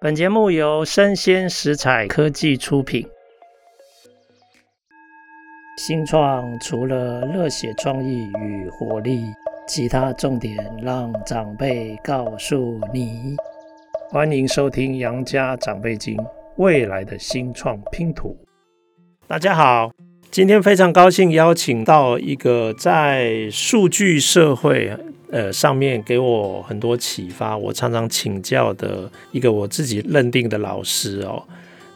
本节目由生鲜食材科技出品。新创除了热血创意与活力，其他重点让长辈告诉你。欢迎收听《杨家长辈经》，未来的新创拼图。大家好，今天非常高兴邀请到一个在数据社会。呃，上面给我很多启发，我常常请教的一个我自己认定的老师哦，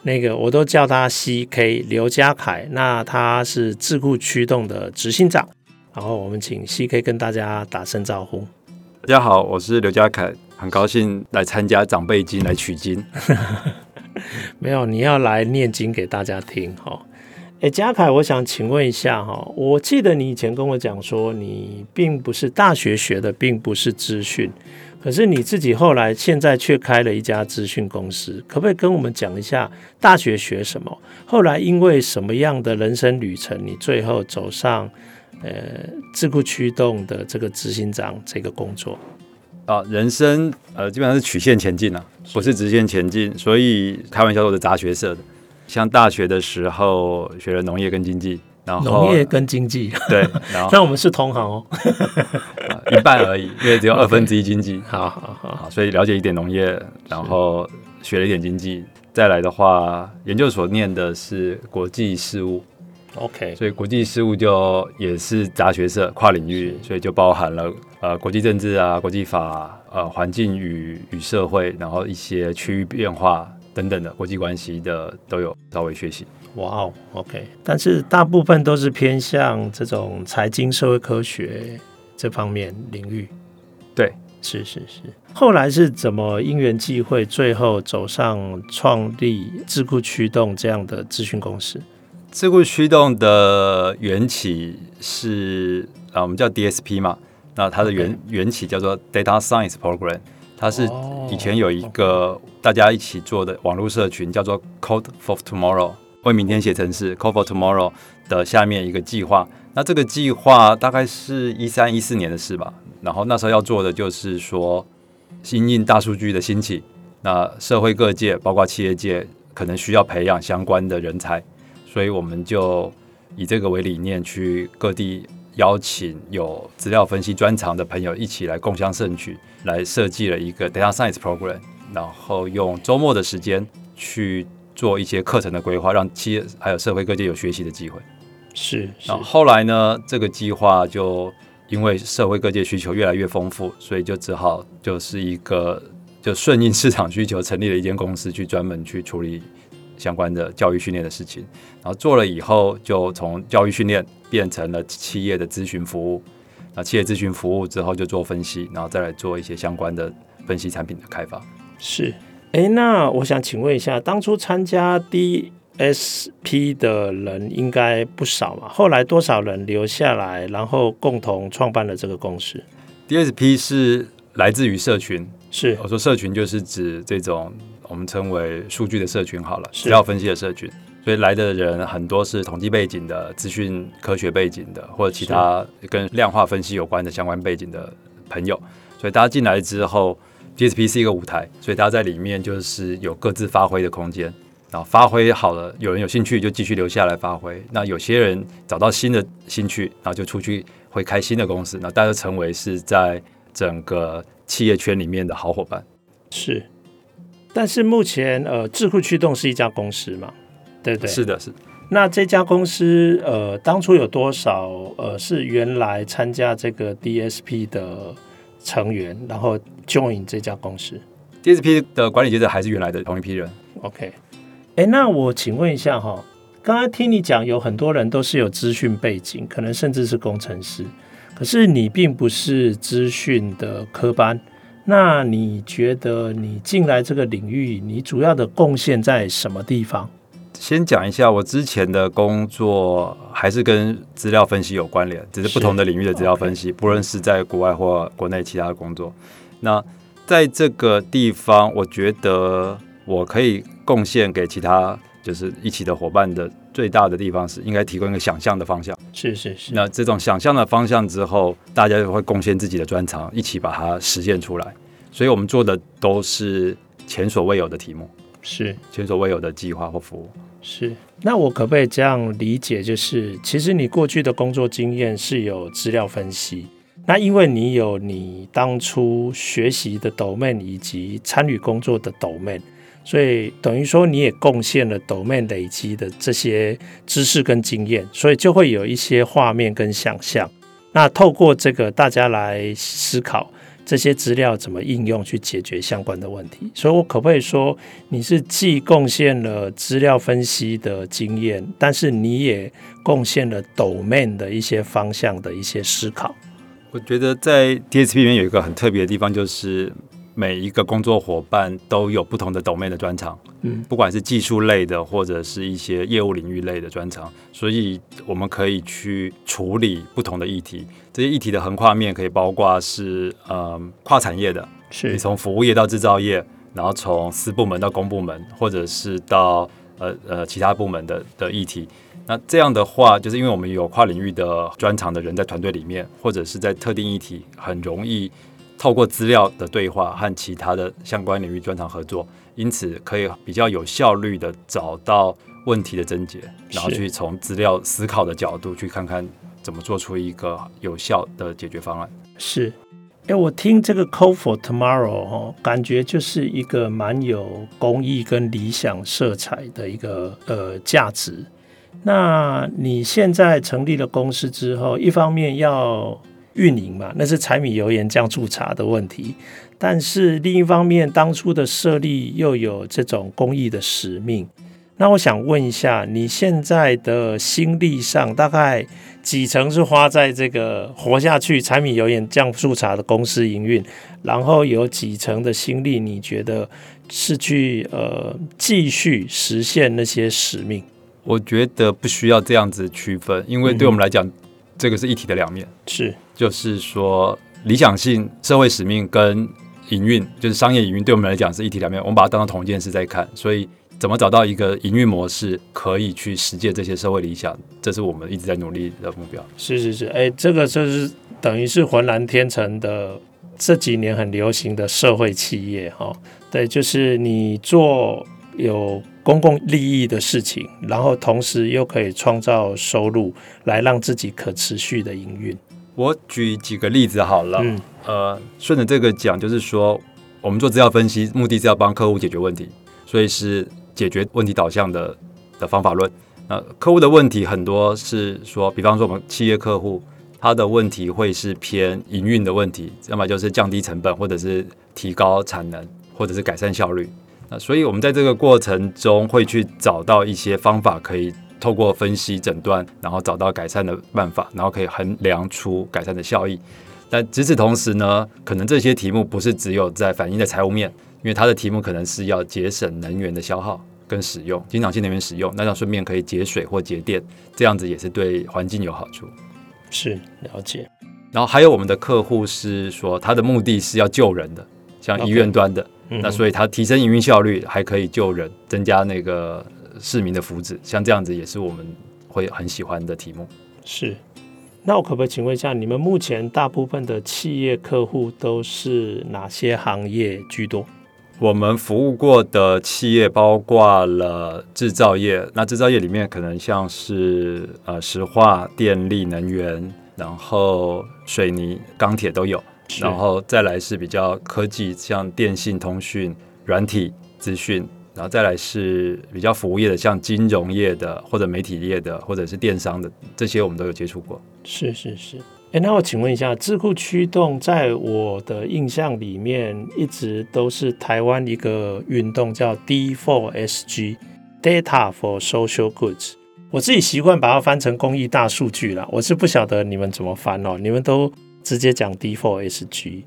那个我都叫他 CK 刘家凯，那他是智库驱动的执行长，然后我们请 CK 跟大家打声招呼。大家好，我是刘家凯，很高兴来参加长辈经来取经。没有，你要来念经给大家听哈。哎，嘉凯，我想请问一下哈，我记得你以前跟我讲说，你并不是大学学的，并不是资讯，可是你自己后来现在却开了一家资讯公司，可不可以跟我们讲一下大学学什么？后来因为什么样的人生旅程，你最后走上呃智库驱动的这个执行长这个工作？啊，人生呃基本上是曲线前进啊，不是直线前进，所以开玩笑说是杂学社的。像大学的时候学了农业跟经济，然后农业跟经济对，然后那我们是同行哦，一半而已，因为只有 二分之一经济。Okay. 好好好，所以了解一点农业，然后学了一点经济，再来的话，研究所念的是国际事务，OK，所以国际事务就也是杂学社跨领域，所以就包含了呃国际政治啊、国际法、呃环境与与社会，然后一些区域变化。等等的国际关系的都有稍微学习。哇哦，OK，但是大部分都是偏向这种财经社会科学这方面领域。对，是是是。后来是怎么因缘际会，最后走上创立智库驱动这样的咨询公司？智库驱动的缘起是啊，我们叫 DSP 嘛，那它的缘缘起叫做 Data Science Program。它是以前有一个大家一起做的网络社群，叫做 Code for Tomorrow，为明天写程式。Code for Tomorrow 的下面一个计划，那这个计划大概是一三一四年的事吧。然后那时候要做的就是说，因应大数据的兴起，那社会各界包括企业界可能需要培养相关的人才，所以我们就以这个为理念去各地。邀请有资料分析专长的朋友一起来共襄盛举，来设计了一个 Data Science Program，然后用周末的时间去做一些课程的规划，让企业还有社会各界有学习的机会。是，然后后来呢，这个计划就因为社会各界需求越来越丰富，所以就只好就是一个就顺应市场需求，成立了一间公司去专门去处理。相关的教育训练的事情，然后做了以后，就从教育训练变成了企业的咨询服务。那企业咨询服务之后，就做分析，然后再来做一些相关的分析产品的开发。是，哎，那我想请问一下，当初参加 DSP 的人应该不少嘛？后来多少人留下来，然后共同创办了这个公司？DSP 是来自于社群，是我说社群就是指这种。我们称为数据的社群好了，资料分析的社群，所以来的人很多是统计背景的、资讯科学背景的，或者其他跟量化分析有关的相关背景的朋友。所以大家进来之后，DSP 是一个舞台，所以大家在里面就是有各自发挥的空间。然后发挥好了，有人有兴趣就继续留下来发挥。那有些人找到新的兴趣，然后就出去会开新的公司，那大家成为是在整个企业圈里面的好伙伴。是。但是目前，呃，智库驱动是一家公司嘛，对不对？是的，是的。那这家公司，呃，当初有多少，呃，是原来参加这个 DSP 的成员，然后 join 这家公司？DSP 的管理阶层还是原来的同一批人。OK。哎，那我请问一下哈，刚刚听你讲，有很多人都是有资讯背景，可能甚至是工程师，可是你并不是资讯的科班。那你觉得你进来这个领域，你主要的贡献在什么地方？先讲一下，我之前的工作还是跟资料分析有关联，只是不同的领域的资料分析，不论是在国外或国内其他的工作。那在这个地方，我觉得我可以贡献给其他就是一起的伙伴的最大的地方是，应该提供一个想象的方向。是是是。那这种想象的方向之后，大家就会贡献自己的专长，一起把它实现出来。所以我们做的都是前所未有的题目，是前所未有的计划或服务。是，那我可不可以这样理解？就是其实你过去的工作经验是有资料分析，那因为你有你当初学习的 domain 以及参与工作的 domain，所以等于说你也贡献了 domain 累积的这些知识跟经验，所以就会有一些画面跟想象。那透过这个大家来思考。这些资料怎么应用去解决相关的问题？所以我可不可以说，你是既贡献了资料分析的经验，但是你也贡献了 domain 的一些方向的一些思考？我觉得在 DSP 里面有一个很特别的地方，就是。每一个工作伙伴都有不同的 domain 的专长，嗯，不管是技术类的，或者是一些业务领域类的专长，所以我们可以去处理不同的议题。这些议题的横跨面可以包括是呃跨产业的，是你从服务业到制造业，然后从私部门到公部门，或者是到呃呃其他部门的的议题。那这样的话，就是因为我们有跨领域的专长的人在团队里面，或者是在特定议题很容易。透过资料的对话和其他的相关领域专长合作，因此可以比较有效率的找到问题的症结，然后去从资料思考的角度去看看怎么做出一个有效的解决方案。是，哎，我听这个 Code for Tomorrow 哦，感觉就是一个蛮有公益跟理想色彩的一个呃价值。那你现在成立了公司之后，一方面要运营嘛，那是柴米油盐酱醋茶的问题。但是另一方面，当初的设立又有这种公益的使命。那我想问一下，你现在的心力上大概几成是花在这个活下去、柴米油盐酱醋茶的公司营运，然后有几成的心力，你觉得是去呃继续实现那些使命？我觉得不需要这样子区分，因为对我们来讲。嗯这个是一体的两面，是，就是说理想性、社会使命跟营运，就是商业营运，对我们来讲是一体两面，我们把它当成同一件事在看。所以，怎么找到一个营运模式，可以去实践这些社会理想，这是我们一直在努力的目标。是是是，哎，这个就是等于是浑然天成的这几年很流行的社会企业哈。对，就是你做有。公共利益的事情，然后同时又可以创造收入，来让自己可持续的营运。我举几个例子好了，嗯、呃，顺着这个讲，就是说，我们做资料分析，目的是要帮客户解决问题，所以是解决问题导向的的方法论。那客户的问题很多是说，比方说我们企业客户，他的问题会是偏营运的问题，要么就是降低成本，或者是提高产能，或者是改善效率。那所以，我们在这个过程中会去找到一些方法，可以透过分析诊断，然后找到改善的办法，然后可以衡量出改善的效益。但与此同时呢，可能这些题目不是只有在反映在财务面，因为它的题目可能是要节省能源的消耗跟使用，经常性能源使用，那样顺便可以节水或节电，这样子也是对环境有好处。是，了解。然后还有我们的客户是说，他的目的是要救人的，像医院端的。Okay. 那所以它提升营运效率，还可以救人，增加那个市民的福祉，像这样子也是我们会很喜欢的题目。是，那我可不可以请问一下，你们目前大部分的企业客户都是哪些行业居多？我们服务过的企业包括了制造业，那制造业里面可能像是呃石化、电力、能源，然后水泥、钢铁都有。然后再来是比较科技，像电信、通讯、软体、资讯，然后再来是比较服务业的，像金融业的或者媒体业的，或者是电商的，这些我们都有接触过。是是是，哎，那我请问一下，智库驱动在我的印象里面一直都是台湾一个运动，叫 D4SG，Data for Social Goods。我自己习惯把它翻成公益大数据啦，我是不晓得你们怎么翻哦，你们都。直接讲 D4SG，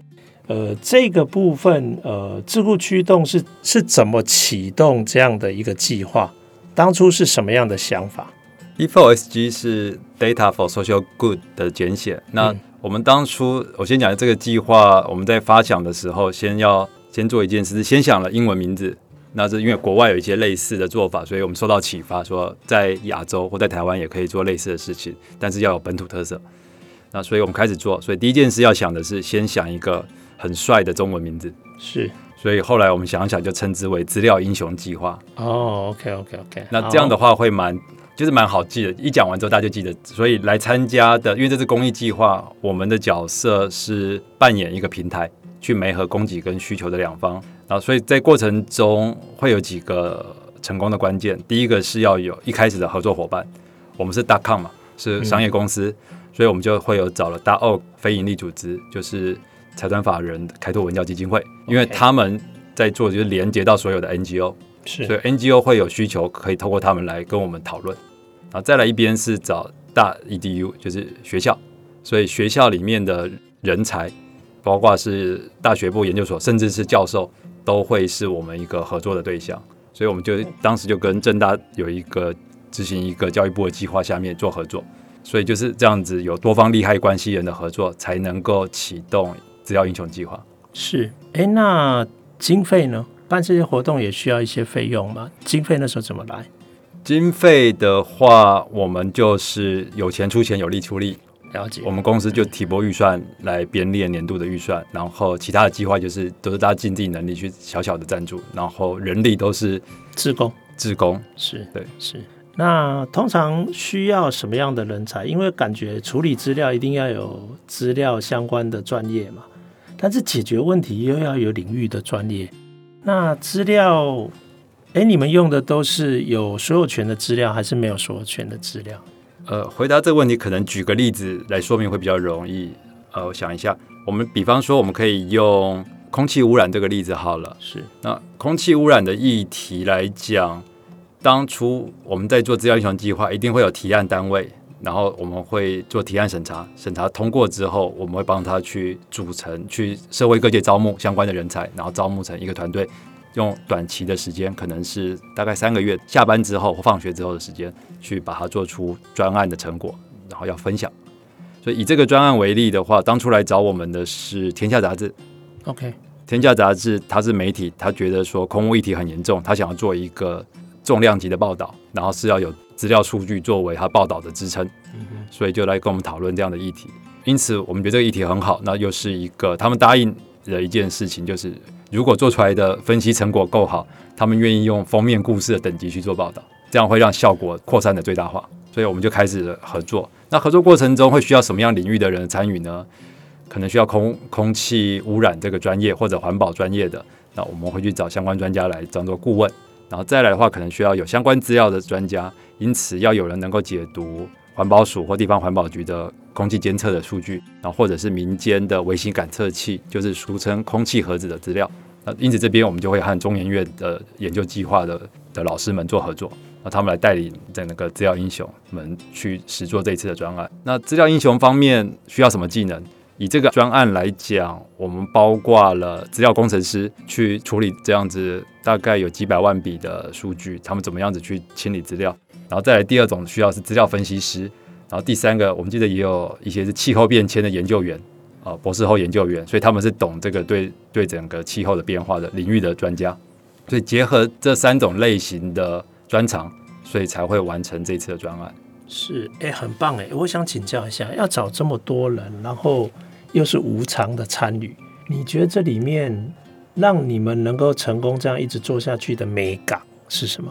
呃，这个部分，呃，智库驱动是是怎么启动这样的一个计划？当初是什么样的想法？E4SG 是 Data for Social Good 的简写。那我们当初，我先讲这个计划，我们在发想的时候，先要先做一件事，是先想了英文名字。那是因为国外有一些类似的做法，所以我们受到启发，说在亚洲或在台湾也可以做类似的事情，但是要有本土特色。那所以我们开始做，所以第一件事要想的是先想一个很帅的中文名字，是，所以后来我们想想，就称之为资料英雄计划。哦，OK OK OK，那这样的话会蛮就是蛮好记的，一讲完之后大家就记得。所以来参加的，因为这是公益计划，我们的角色是扮演一个平台，去媒合供给跟需求的两方。然后所以在过程中会有几个成功的关键，第一个是要有一开始的合作伙伴，我们是 .com 嘛，是商业公司，嗯、所以我们就会有找了 .org 非营利组织，就是。财团法人开拓文教基金会，因为他们在做就是连接到所有的 NGO，是，所以 NGO 会有需求，可以透过他们来跟我们讨论。然后再来一边是找大 EDU，就是学校，所以学校里面的人才，包括是大学部、研究所，甚至是教授，都会是我们一个合作的对象。所以我们就当时就跟正大有一个执行一个教育部的计划下面做合作，所以就是这样子有多方利害关系人的合作，才能够启动。资料英雄计划是，哎，那经费呢？办这些活动也需要一些费用吗？经费那时候怎么来？经费的话，我们就是有钱出钱，有力出力。了解。我们公司就提拨预算来编列年度的预算，然后其他的计划就是都是大家尽自己能力去小小的赞助，然后人力都是自工，自工是对是。那通常需要什么样的人才？因为感觉处理资料一定要有资料相关的专业嘛。但是解决问题又要有领域的专业。那资料，哎，你们用的都是有所有权的资料，还是没有所有权的资料？呃，回答这个问题，可能举个例子来说明会比较容易。呃，我想一下，我们比方说，我们可以用空气污染这个例子好了。是。那空气污染的议题来讲，当初我们在做资料英雄计划，一定会有提案单位。然后我们会做提案审查，审查通过之后，我们会帮他去组成，去社会各界招募相关的人才，然后招募成一个团队，用短期的时间，可能是大概三个月，下班之后或放学之后的时间，去把它做出专案的成果，然后要分享。所以以这个专案为例的话，当初来找我们的是《天下杂志》。OK，《天下杂志》它是媒体，他觉得说空污议题很严重，他想要做一个重量级的报道，然后是要有。资料数据作为他报道的支撑，所以就来跟我们讨论这样的议题。因此，我们觉得这个议题很好。那又是一个他们答应的一件事情，就是如果做出来的分析成果够好，他们愿意用封面故事的等级去做报道，这样会让效果扩散的最大化。所以我们就开始了合作。那合作过程中会需要什么样领域的人参与呢？可能需要空空气污染这个专业或者环保专业的，那我们会去找相关专家来当做顾问。然后再来的话，可能需要有相关资料的专家。因此，要有人能够解读环保署或地方环保局的空气监测的数据，然后或者是民间的微型感测器，就是俗称空气盒子的资料。那因此这边我们就会和中研院的研究计划的的老师们做合作，那他们来带领在那个资料英雄们去实做这一次的专案。那资料英雄方面需要什么技能？以这个专案来讲，我们包括了资料工程师去处理这样子大概有几百万笔的数据，他们怎么样子去清理资料。然后再来第二种需要是资料分析师，然后第三个我们记得也有一些是气候变迁的研究员啊，博士后研究员，所以他们是懂这个对对整个气候的变化的领域的专家，所以结合这三种类型的专长，所以才会完成这次的专案。是，哎，很棒哎！我想请教一下，要找这么多人，然后又是无偿的参与，你觉得这里面让你们能够成功这样一直做下去的美感是什么？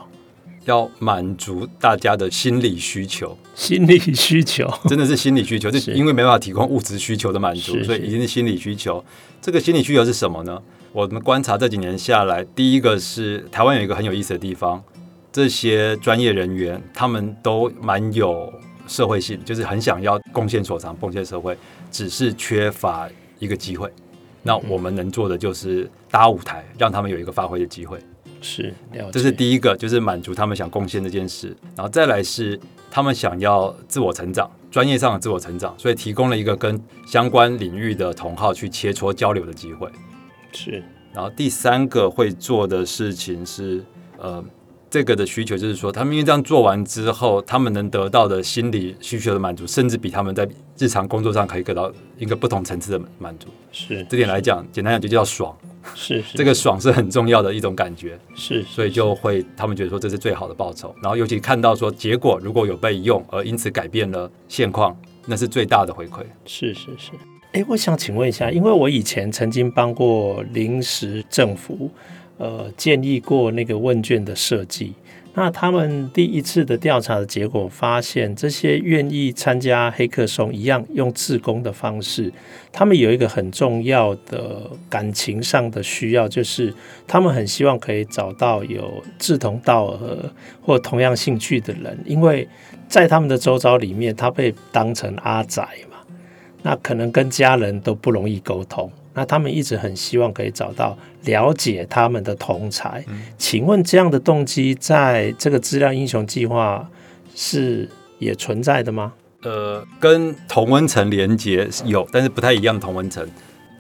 要满足大家的心理需求，心理需求 真的是心理需求，是因为没办法提供物质需求的满足，所以一定是心理需求。这个心理需求是什么呢？我们观察这几年下来，第一个是台湾有一个很有意思的地方，这些专业人员他们都蛮有社会性，就是很想要贡献所长，贡献社会，只是缺乏一个机会。那我们能做的就是搭舞台，让他们有一个发挥的机会。是，这是第一个，就是满足他们想贡献这件事，然后再来是他们想要自我成长，专业上的自我成长，所以提供了一个跟相关领域的同好去切磋交流的机会。是，然后第三个会做的事情是，呃。这个的需求就是说，他们因为这样做完之后，他们能得到的心理需求的满足，甚至比他们在日常工作上可以得到一个不同层次的满足。是这点来讲，简单讲就叫爽。是，是这个爽是很重要的一种感觉。是，所以就会他们觉得说这是最好的报酬。然后尤其看到说结果如果有被用，而因此改变了现况，那是最大的回馈。是是是。哎，我想请问一下，因为我以前曾经帮过临时政府，呃，建议过那个问卷的设计。那他们第一次的调查的结果发现，这些愿意参加黑客松一样用自工的方式，他们有一个很重要的感情上的需要，就是他们很希望可以找到有志同道合或同样兴趣的人，因为在他们的周遭里面，他被当成阿宅嘛，那可能跟家人都不容易沟通。那他们一直很希望可以找到了解他们的同才。嗯，请问这样的动机在这个资料英雄计划是也存在的吗？呃，跟同温层连接有，但是不太一样的同温层。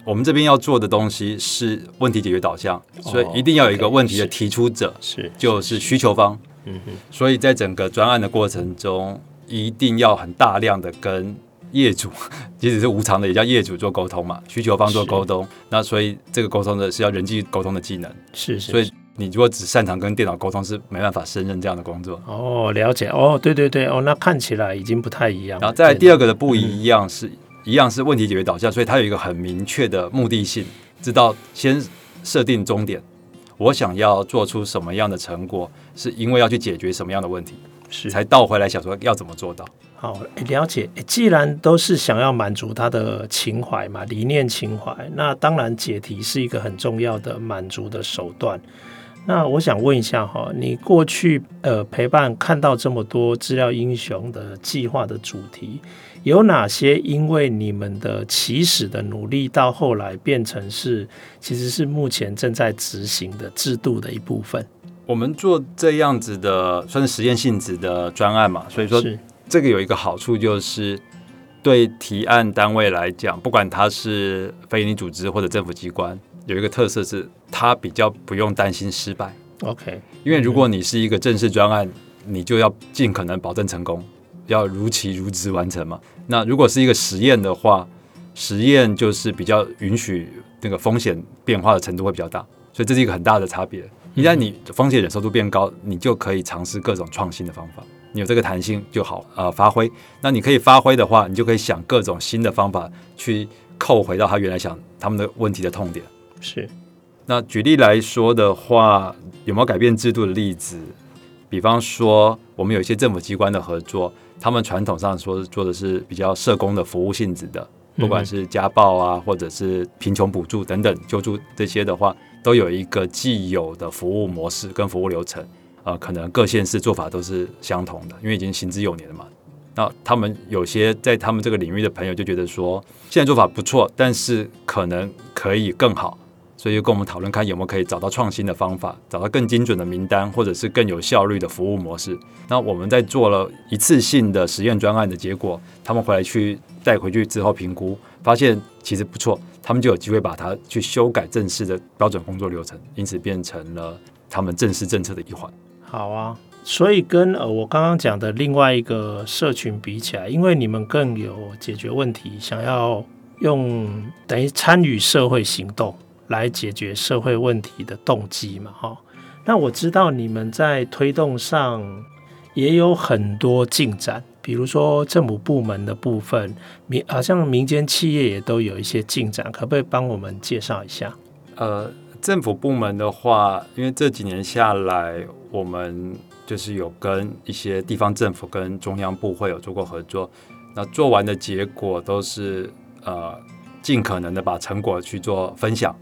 我们这边要做的东西是问题解决导向，所以一定要有一个问题的提出者，是、就是需求方。嗯哼，所以在整个专案的过程中，一定要很大量的跟。业主 即使是无偿的，也叫业主做沟通嘛，需求方做沟通。那所以这个沟通的是要人际沟通的技能。是，是，是，所以你如果只擅长跟电脑沟通，是没办法胜任这样的工作。哦，了解。哦，对对对。哦，那看起来已经不太一样。然后再来第二个的不一样是，嗯、一样是问题解决导向，所以它有一个很明确的目的性，知道先设定终点，我想要做出什么样的成果，是因为要去解决什么样的问题，是才倒回来想说要怎么做到。好，了解。既然都是想要满足他的情怀嘛，理念情怀，那当然解题是一个很重要的满足的手段。那我想问一下哈，你过去呃陪伴看到这么多资料英雄的计划的主题，有哪些因为你们的起始的努力，到后来变成是其实是目前正在执行的制度的一部分？我们做这样子的算是实验性质的专案嘛，所以说。这个有一个好处，就是对提案单位来讲，不管他是非营利组织或者政府机关，有一个特色是，他比较不用担心失败。OK，因为如果你是一个正式专案，你就要尽可能保证成功，要如期如职完成嘛。那如果是一个实验的话，实验就是比较允许那个风险变化的程度会比较大，所以这是一个很大的差别。一旦你风险忍受度变高，你就可以尝试各种创新的方法。你有这个弹性就好，呃，发挥。那你可以发挥的话，你就可以想各种新的方法去扣回到他原来想他们的问题的痛点。是。那举例来说的话，有没有改变制度的例子？比方说，我们有一些政府机关的合作，他们传统上说做的是比较社工的服务性质的，不管是家暴啊，或者是贫穷补助等等救助这些的话，都有一个既有的服务模式跟服务流程。呃，可能各县市做法都是相同的，因为已经行之有年了嘛。那他们有些在他们这个领域的朋友就觉得说，现在做法不错，但是可能可以更好，所以又跟我们讨论看有没有可以找到创新的方法，找到更精准的名单，或者是更有效率的服务模式。那我们在做了一次性的实验专案的结果，他们回来去带回去之后评估，发现其实不错，他们就有机会把它去修改正式的标准工作流程，因此变成了他们正式政策的一环。好啊，所以跟呃我刚刚讲的另外一个社群比起来，因为你们更有解决问题，想要用等于参与社会行动来解决社会问题的动机嘛，哈。那我知道你们在推动上也有很多进展，比如说政府部门的部分，民好像民间企业也都有一些进展，可不可以帮我们介绍一下？呃。政府部门的话，因为这几年下来，我们就是有跟一些地方政府跟中央部会有做过合作。那做完的结果都是呃，尽可能的把成果去做分享。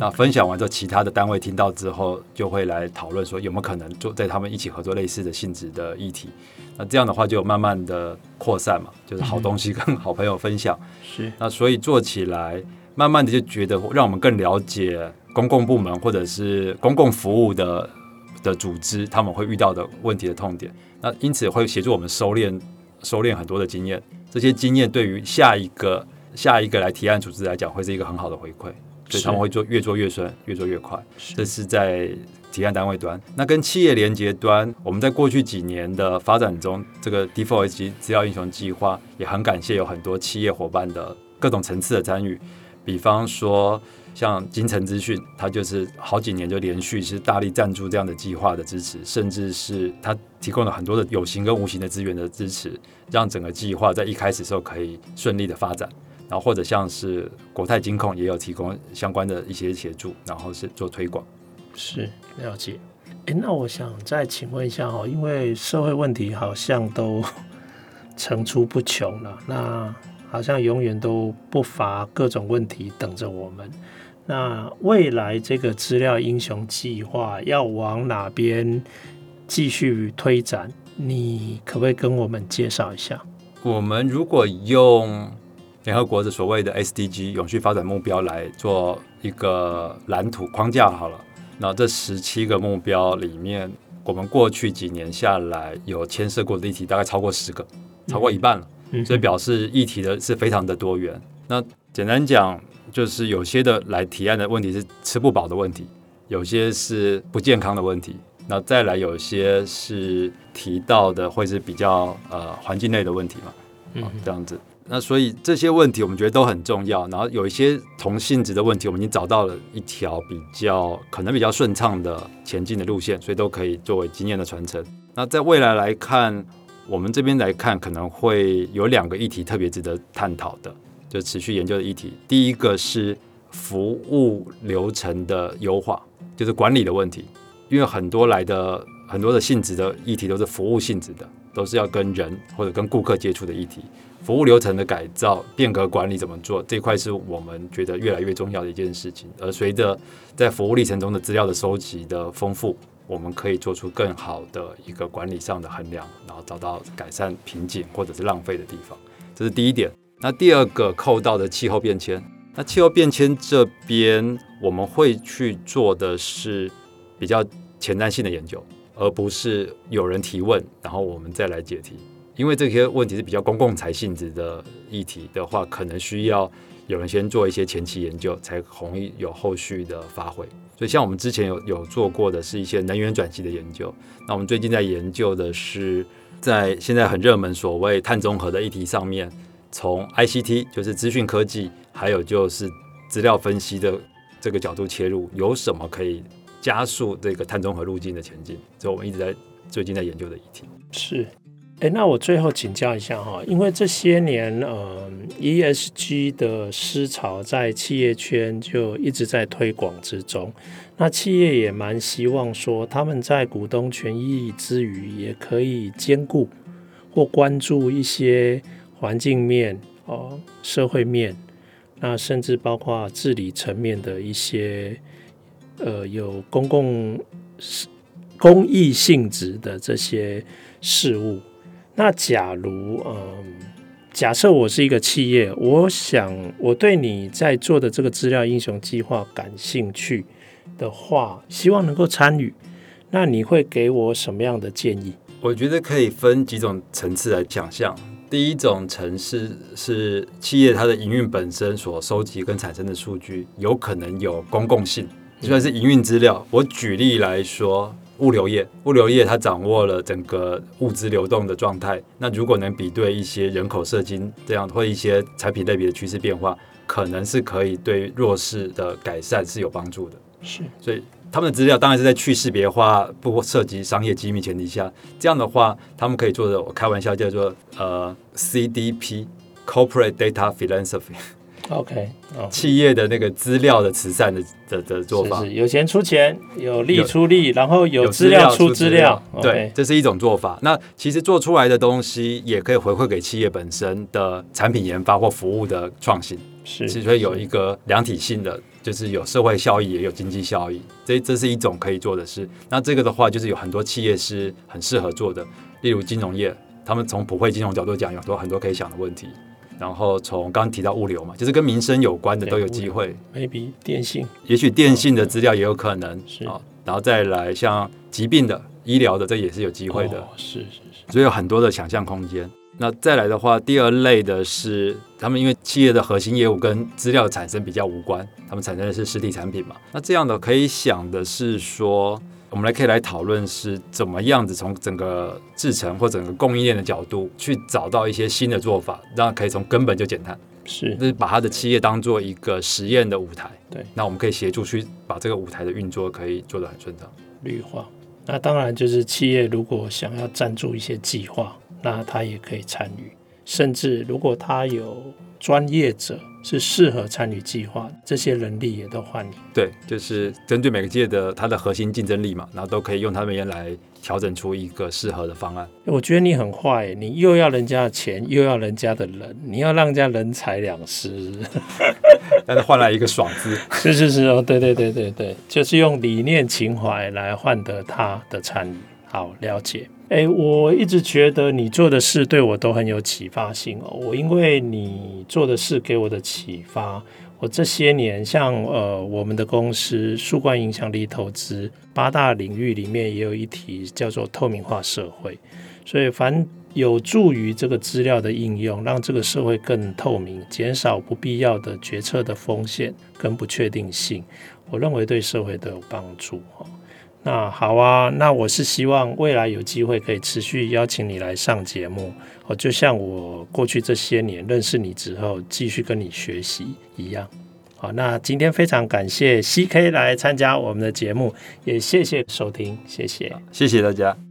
那分享完之后，其他的单位听到之后，就会来讨论说有没有可能做在他们一起合作类似的性质的议题。那这样的话，就慢慢的扩散嘛，就是好东西跟好朋友分享。是。那所以做起来，慢慢的就觉得让我们更了解。公共部门或者是公共服务的的组织，他们会遇到的问题的痛点，那因此会协助我们收敛收敛很多的经验。这些经验对于下一个下一个来提案组织来讲，会是一个很好的回馈，所以他们会做越做越顺，越做越快。这是在提案单位端。那跟企业连接端，我们在过去几年的发展中，这个 D4S 及资料英雄计划也很感谢有很多企业伙伴的各种层次的参与，比方说。像金诚资讯，它就是好几年就连续是大力赞助这样的计划的支持，甚至是它提供了很多的有形跟无形的资源的支持，让整个计划在一开始时候可以顺利的发展。然后或者像是国泰金控也有提供相关的一些协助，然后是做推广。是了解。诶，那我想再请问一下哈，因为社会问题好像都 层出不穷了，那好像永远都不乏各种问题等着我们。那未来这个资料英雄计划要往哪边继续推展？你可不可以跟我们介绍一下？我们如果用联合国的所谓的 SDG 永续发展目标来做一个蓝图框架好了，那这十七个目标里面，我们过去几年下来有牵涉过的议题大概超过十个，超过一半了，嗯，所以表示议题的是非常的多元。那简单讲，就是有些的来提案的问题是吃不饱的问题，有些是不健康的问题。那再来有些是提到的会是比较呃环境类的问题嘛，嗯，这样子。那所以这些问题我们觉得都很重要。然后有一些同性质的问题，我们已经找到了一条比较可能比较顺畅的前进的路线，所以都可以作为经验的传承。那在未来来看，我们这边来看可能会有两个议题特别值得探讨的，就持续研究的议题。第一个是服务流程的优化，就是管理的问题。因为很多来的很多的性质的议题都是服务性质的，都是要跟人或者跟顾客接触的议题。服务流程的改造、变革管理怎么做，这块是我们觉得越来越重要的一件事情。而随着在服务历程中的资料的收集的丰富，我们可以做出更好的一个管理上的衡量，然后找到改善瓶颈或者是浪费的地方。这是第一点。那第二个扣到的气候变迁，那气候变迁这边我们会去做的是。比较前瞻性的研究，而不是有人提问，然后我们再来解题。因为这些问题是比较公共财性质的议题的话，可能需要有人先做一些前期研究，才容易有后续的发挥。所以，像我们之前有有做过的是一些能源转型的研究。那我们最近在研究的是，在现在很热门所谓碳中和的议题上面，从 ICT 就是资讯科技，还有就是资料分析的这个角度切入，有什么可以加速这个碳中和路径的前进，这是我们一直在最近在研究的议题。是，哎，那我最后请教一下哈，因为这些年，呃，ESG 的思潮在企业圈就一直在推广之中。那企业也蛮希望说，他们在股东权益之余，也可以兼顾或关注一些环境面、哦，社会面，那甚至包括治理层面的一些。呃，有公共公益性质的这些事物，那假如嗯，假设我是一个企业，我想我对你在做的这个资料英雄计划感兴趣的话，希望能够参与，那你会给我什么样的建议？我觉得可以分几种层次来想象。第一种层次是企业它的营运本身所收集跟产生的数据，有可能有公共性。就算是营运资料，我举例来说，物流业，物流业它掌握了整个物资流动的状态。那如果能比对一些人口社经这样或一些产品类别的趋势变化，可能是可以对弱势的改善是有帮助的。是，所以他们的资料当然是在去识别化、不涉及商业机密前提下，这样的话，他们可以做的，我开玩笑叫做呃 CDP（Corporate Data Philanthropy）。OK，哦，企业的那个资料的慈善的的的做法，是是有钱出钱，有力出力，然后有资料出资料，对，这是一种做法。那其实做出来的东西也可以回馈给企业本身的产品研发或服务的创新，是，所以有一个量体性的，就是有社会效益也有经济效益，这这是一种可以做的事。那这个的话，就是有很多企业是很适合做的，例如金融业，他们从普惠金融角度讲，有很多很多可以想的问题。然后从刚刚提到物流嘛，就是跟民生有关的都有机会。maybe 电信，也许电信的资料也有可能是啊。然后再来像疾病的、医疗的，这也是有机会的。哦，是是是，所以有很多的想象空间。那再来的话，第二类的是他们因为企业的核心业务跟资料的产生比较无关，他们产生的是实体产品嘛。那这样的可以想的是说。我们来可以来讨论是怎么样子从整个制程或整个供应链的角度去找到一些新的做法，让可以从根本就减碳。是，就是把它的企业当做一个实验的舞台。对，那我们可以协助去把这个舞台的运作可以做得很顺畅。绿化，那当然就是企业如果想要赞助一些计划，那他也可以参与。甚至如果他有专业者是适合参与计划，这些人力也都欢迎。对，就是针对每个界的它的核心竞争力嘛，然后都可以用他们原来调整出一个适合的方案。我觉得你很坏，你又要人家的钱，又要人家的人，你要让人家人财两失，但是换来一个爽字。是是是哦，对对对对对，就是用理念情怀来换得他的参与。好，了解。哎，我一直觉得你做的事对我都很有启发性哦。我因为你做的事给我的启发，我这些年像呃我们的公司数冠影响力投资八大领域里面也有一题叫做透明化社会，所以凡有助于这个资料的应用，让这个社会更透明，减少不必要的决策的风险跟不确定性，我认为对社会都有帮助哈。那好啊，那我是希望未来有机会可以持续邀请你来上节目，哦，就像我过去这些年认识你之后，继续跟你学习一样。好，那今天非常感谢 CK 来参加我们的节目，也谢谢收听，谢谢，谢谢大家。